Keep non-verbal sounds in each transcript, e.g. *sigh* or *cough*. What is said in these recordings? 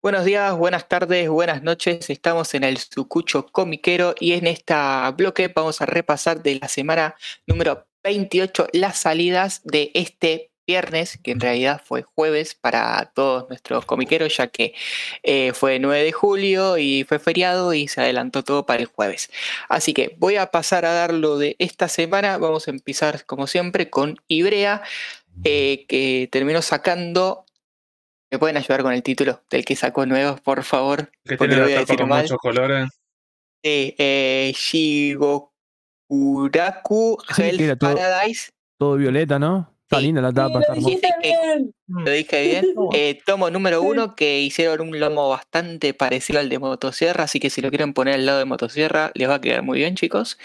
Buenos días, buenas tardes, buenas noches. Estamos en el Sucucho Comiquero y en esta bloque vamos a repasar de la semana número 28 las salidas de este viernes, que en realidad fue jueves para todos nuestros comiqueros, ya que eh, fue 9 de julio y fue feriado y se adelantó todo para el jueves. Así que voy a pasar a dar lo de esta semana. Vamos a empezar, como siempre, con Ibrea, eh, que terminó sacando ¿Me pueden ayudar con el título del que sacó nuevo, por favor? Que tiene la tapa con muchos colores. Sí, eh, Shigokuraku Hell todo, Paradise. Todo violeta, ¿no? Está Sí. linda la tapa, está hermosa. Lo dije bien. *laughs* Eh, tomo número uno, que hicieron un lomo bastante parecido al de Motosierra, así que si lo quieren poner al lado de Motosierra, les va a quedar muy bien, chicos.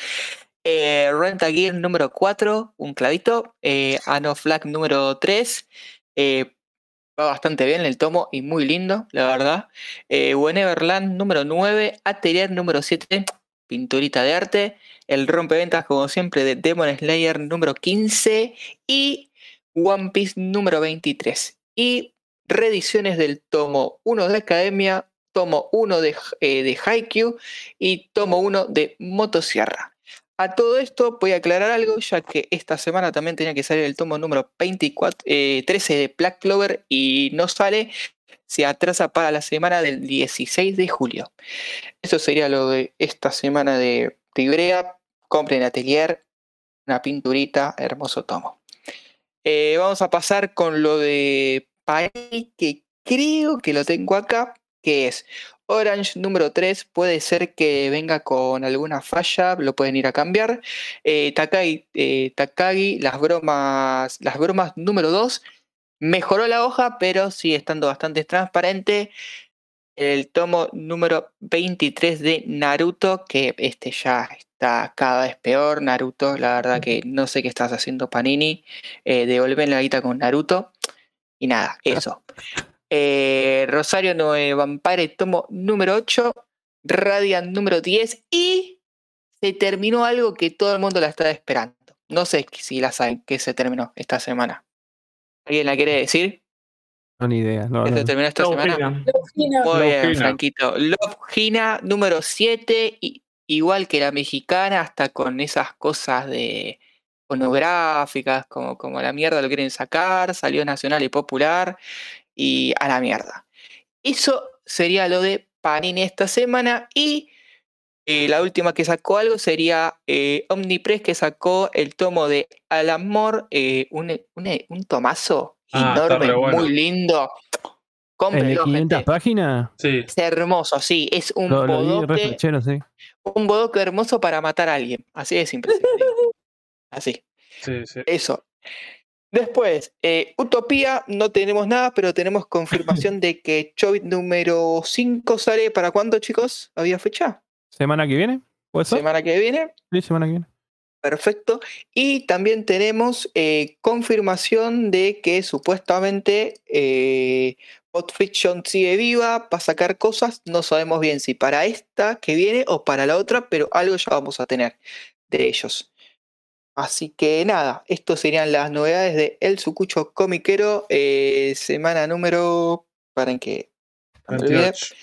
Eh, Renta Gear número 4, un clavito. Eh, Ano Flag número 3. Eh, va bastante bien el tomo y muy lindo, la verdad. Eh, Wheneverland número 9. Atelier número 7, pinturita de arte. El rompeventas, como siempre, de Demon Slayer número 15. Y One Piece número 23. Y reediciones del tomo 1 de Academia, tomo 1 de, eh, de Haikyuu y tomo 1 de Motosierra. A todo esto voy a aclarar algo, ya que esta semana también tenía que salir el tomo número 24, eh, 13 de Black Clover y no sale, se atrasa para la semana del 16 de julio. Eso sería lo de esta semana de Tibrea. Compren Atelier, una pinturita, hermoso tomo. Eh, vamos a pasar con lo de Panini, que creo que lo tengo acá, que es Orange número 3. Puede ser que venga con alguna falla, lo pueden ir a cambiar. Eh, Takagi, eh, Takagi, las bromas, las bromas número 2. Mejoró la hoja, pero sigue estando bastante transparente. El tomo número 23 de Naruto, que este ya está cada vez peor. Naruto, la verdad que no sé qué estás haciendo, Panini. Eh, devuelven la guita con Naruto. Y nada, eso. Eh, Rosario no, Vampire, tomo número 8. Radiant número 10. Y se terminó algo que todo el mundo la estaba esperando. No sé si la saben que se terminó esta semana. ¿Alguien la quiere decir? No, ni idea. No, ¿Que no. se terminó esta semana? Muy Love bien, Hina. Franquito. Love Hina número 7, y- igual que la mexicana, hasta con esas cosas de pornográficas, como, como la mierda lo quieren sacar, salió nacional y popular, y a la mierda. Eso sería lo de Panini esta semana, y eh, la última que sacó algo sería eh, Omnipress, que sacó el tomo de Al Amor, eh, un, un- un tomazo Ah, enorme, bueno. muy lindo. ¿El de Cómprenlo, 500 gente. páginas? Sí, Es hermoso, sí, es un Lo, sí. un bodoque hermoso para matar a alguien. Así de simple. se lo digo. Así, sí, sí. eso. Después, eh, Utopía, no tenemos nada, pero tenemos confirmación *laughs* de que Chobit número 5 sale para cuándo, chicos? ¿Había fecha? ¿Semana que viene? ¿Puede ser? Semana que viene. Sí, semana que viene. Perfecto. Y también tenemos eh, confirmación de que supuestamente eh, Podfiction sigue viva para sacar cosas. No sabemos bien si para esta que viene o para la otra, pero algo ya vamos a tener de ellos. Así que nada, estos serían las novedades de El Sucucho Comiquero, eh, semana número. Paren que. no me olvidé. 28.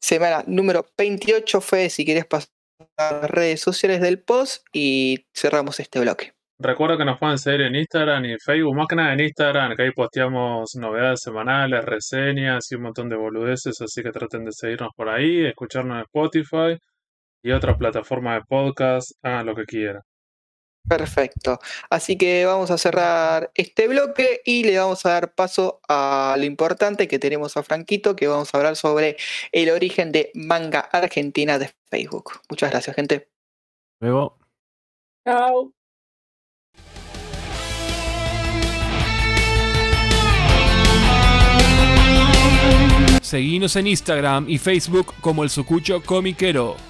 Semana número 28 fue si querés pasar a las redes sociales del post y cerramos este bloque. Recuerda que nos pueden seguir en Instagram y en Facebook, más que nada en Instagram, que ahí posteamos novedades semanales, reseñas y un montón de boludeces, así que traten de seguirnos por ahí, escucharnos en Spotify y otras plataformas de podcast, hagan lo que quieran. Perfecto. Así que vamos a cerrar este bloque y le vamos a dar paso a lo importante que tenemos a Franquito, que vamos a hablar sobre el origen de Manga Argentina de Facebook. Muchas gracias, gente. Luego. Chao. Seguinos en Instagram y Facebook como el Sucucho Comiquero.